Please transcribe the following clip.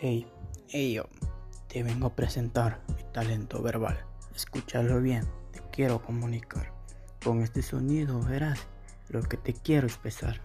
Hey, hey yo, te vengo a presentar mi talento verbal. Escúchalo bien, te quiero comunicar. Con este sonido verás lo que te quiero expresar.